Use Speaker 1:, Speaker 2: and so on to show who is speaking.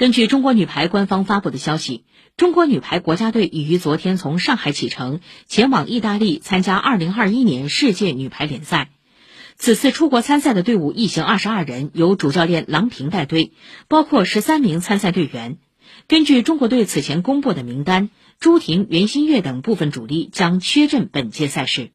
Speaker 1: 根据中国女排官方发布的消息，中国女排国家队已于昨天从上海启程，前往意大利参加2021年世界女排联赛。此次出国参赛的队伍一行二十二人，由主教练郎平带队，包括十三名参赛队员。根据中国队此前公布的名单，朱婷、袁心玥等部分主力将缺阵本届赛事。